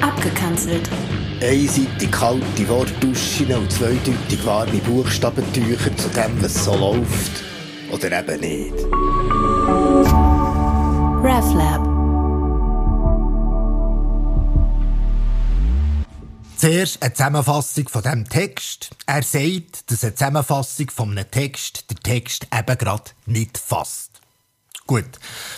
Abgekanzelt. Einseitig kalte Wortduschen und zweideutig warme Buchstabentücher zu dem, was so läuft. Oder eben nicht. RefLab. Zuerst eine Zusammenfassung von diesem Text. Er sagt, dass eine Zusammenfassung von einem Text den Text eben gerade nicht fasst. Gut,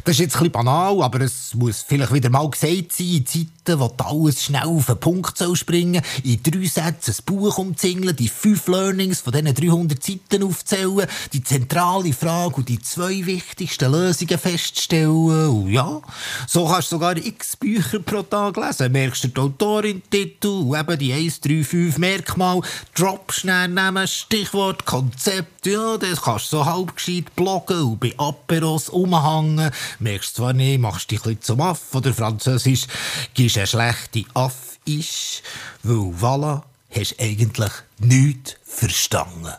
das ist jetzt ein bisschen banal, aber es muss vielleicht wieder mal gesagt sein, in Zeiten, wo alles schnell auf den Punkt soll springen in drei Sätzen ein Buch umzingeln, die fünf Learnings von diesen 300 Seiten aufzählen, die zentrale Frage und die zwei wichtigsten Lösungen feststellen. Und ja, so kannst du sogar x Bücher pro Tag lesen. Merkst du den Autorin-Titel und eben die 1, 3, 5 Merkmale, Drop schnell nehmen, Stichwort, Konzept, ja, das kannst du so halb gescheit bloggen und bei Aperos umhauen hängen. Merkst zwar nicht, machst dich ein zum Aff oder Französisch, gibst eine schlechte Aff ist, weil voilà, hast eigentlich nichts verstanden.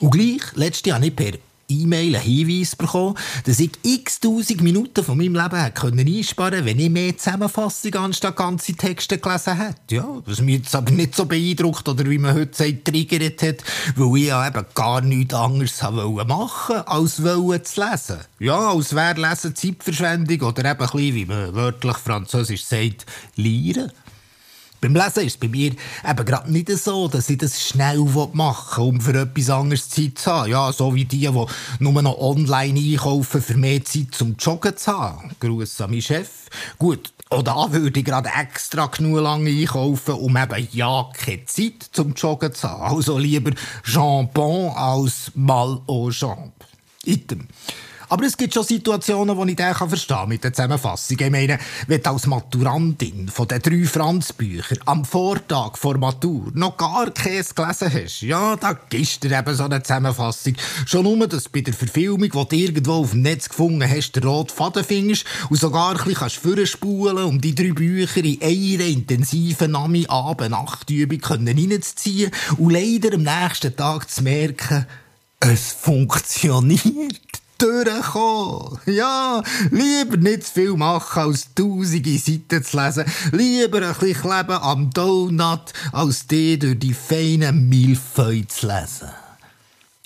Und gleich, letztes Jahr nicht per E-Mail einen Hinweis bekommen, dass ich x tausend Minuten von meinem Leben hätte einsparen können, wenn ich mehr Zusammenfassung anstatt ganze Texte gelesen hätte. Ja, was mich jetzt aber nicht so beeindruckt oder wie man heute sagt, triggert hat, weil ich ja eben gar nichts anderes machen wollte, als zu lesen. Ja, als wäre Lesen Zeitverschwendung oder eben ein bisschen, wie man wörtlich französisch sagt, Lieren. Beim Lesen ist es bei mir eben gerade nicht so, dass ich das schnell machen will, um für etwas anderes Zeit zu haben. Ja, so wie die, die nur noch online einkaufen, für mehr Zeit zum Joggen zu haben. Gruß an meinen Chef. Gut, auch da würde ich gerade extra genug lange einkaufen, um eben ja keine Zeit zum Joggen zu haben. Also lieber Jambon als Mal aux Jambes. Item. Aber es gibt schon Situationen, wo ich den verstehen kann mit der Zusammenfassung. Ich meine, wenn du als Maturantin von den drei Franz-Büchern am Vortag vor Matur noch gar keins gelesen hast, ja, da gibst du eben so eine Zusammenfassung. Schon nur, dass bei der Verfilmung, die du irgendwo auf dem Netz gefunden hast, der rote Faden findest und sogar ein bisschen vorspulen um die drei Bücher in einer intensiven Nami-Abend-Nachtübung reinzuziehen und leider am nächsten Tag zu merken, es funktioniert durchkommen. Ja, lieber nicht zu viel machen, als tausende Seiten zu lesen. Lieber ein bisschen kleben am Donut, als die durch die feinen Milfeu zu lesen.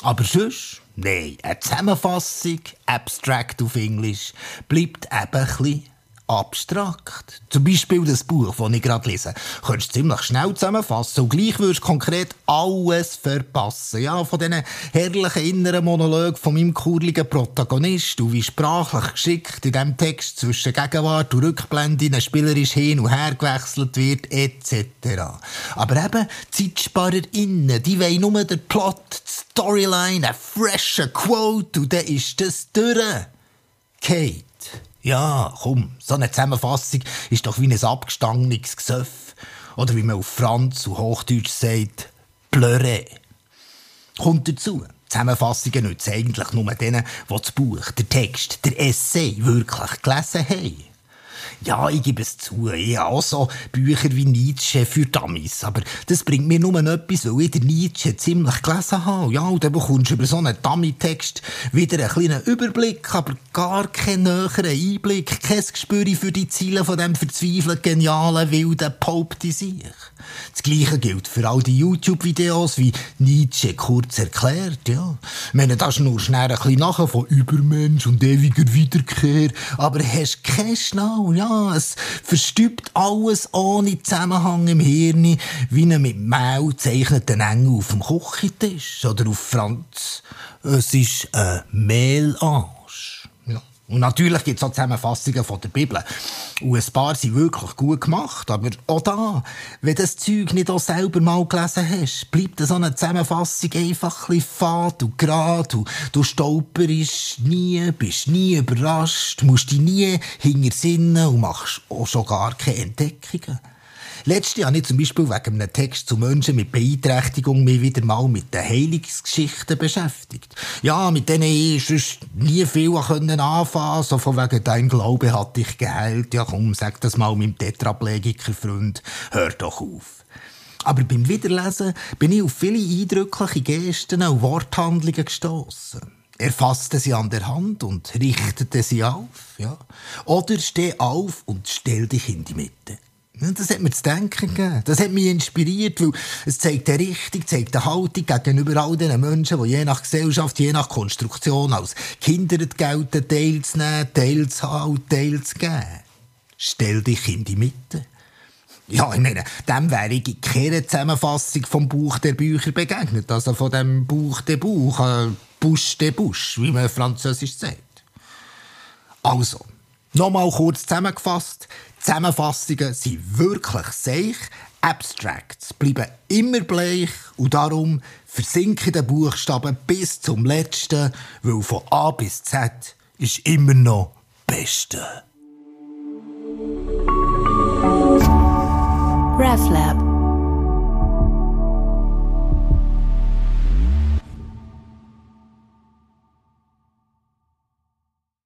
Aber sonst, nein, eine Zusammenfassung, abstract auf Englisch, bleibt eben ein bisschen abstrakt. Zum Beispiel das Buch, das ich gerade lese, könntest du ziemlich schnell zusammenfassen und gleich würdest du konkret alles verpassen. Ja, von diesen herrlichen inneren Monologen von meinem kurligen Protagonist und wie sprachlich geschickt in diesem Text zwischen Gegenwart und Rückblenden spielerisch hin und her gewechselt wird, etc. Aber eben, ZeitsparerInnen, die wollen nur den Plot, die Storyline, eine frische Quote und dann ist das durch. Kate. Ja, komm, so eine Zusammenfassung ist doch wie ein abgestandenes Gesöff. Oder wie man auf Franz und Hochdeutsch sagt, Pleure. Kommt dazu. Zusammenfassungen nützen eigentlich nur denen, die das Buch, der Text, der Essay wirklich gelesen haben. Ja, ich gebe es zu. Ich habe auch so Bücher wie Nietzsche für Dummies. Aber das bringt mir nur etwas, weil ich den Nietzsche ziemlich gelesen habe. Ja, und dann bekommst du über so einen Dummy-Text wieder einen kleinen Überblick, aber gar keinen näheren Einblick, kein Gespür für die Ziele von dem verzweifelten, genialen, wilden Pope sich. Das Gleiche gilt für all die YouTube-Videos, wie Nietzsche kurz erklärt, ja. Ich meine, das ist nur schnell ein bisschen nachher von Übermensch und ewiger Wiederkehr, aber hast keinen Schnau, ja es verstübt alles ohne Zusammenhang im Hirn, wie ein mit Mehl zeichneten Engel auf dem Küchentisch oder auf Franz. Es ist ein Melange. Und natürlich gibt es auch Zusammenfassungen von der Bibel. Und ein paar sind wirklich gut gemacht. Aber auch da, wenn du das Zeug nicht auch selber mal gelesen hast, bleibt so eine Zusammenfassung einfach ein bisschen fad und gerade. Und du stolperst nie, bist nie überrascht, musst dich nie hintersinnen und machst auch schon gar keine Entdeckungen. Letztes Jahr habe ich zum Beispiel wegen einem Text zu Menschen mit Beeinträchtigung mich wieder mal mit den Heilungsgeschichten beschäftigt. Ja, mit denen ich sonst nie viel anfangen konnte. So von wegen, dein Glaube hat dich geheilt. Ja komm, sag das mal meinem Tetraplegiker-Freund. Hör doch auf. Aber beim Wiederlesen bin ich auf viele eindrückliche Gesten und Worthandlungen gestoßen. Er fasste sie an der Hand und richtete sie auf, ja. Oder steh auf und stell dich in die Mitte. Das hat mir zu denken gegeben. Das hat mich inspiriert, weil es zeigt eine Richtung, zeigt eine Haltung gegenüber all den Menschen, die je nach Gesellschaft, je nach Konstruktion als Kinder gelten, teilzunehmen, teilzuhaben und teilzugeben. Stell dich in die Mitte. Ja, ich meine, dem wäre ich in keiner Zusammenfassung vom Buch der Bücher begegnet. Also von dem Buch der Buch, äh, Busch der Busch, wie man französisch sagt. Also, nochmal kurz zusammengefasst. Zusammenfassungen sind wirklich seich. Abstracts bleiben immer bleich und darum versinken die Buchstaben bis zum letzten, weil von A bis Z ist immer noch Beste. RefLab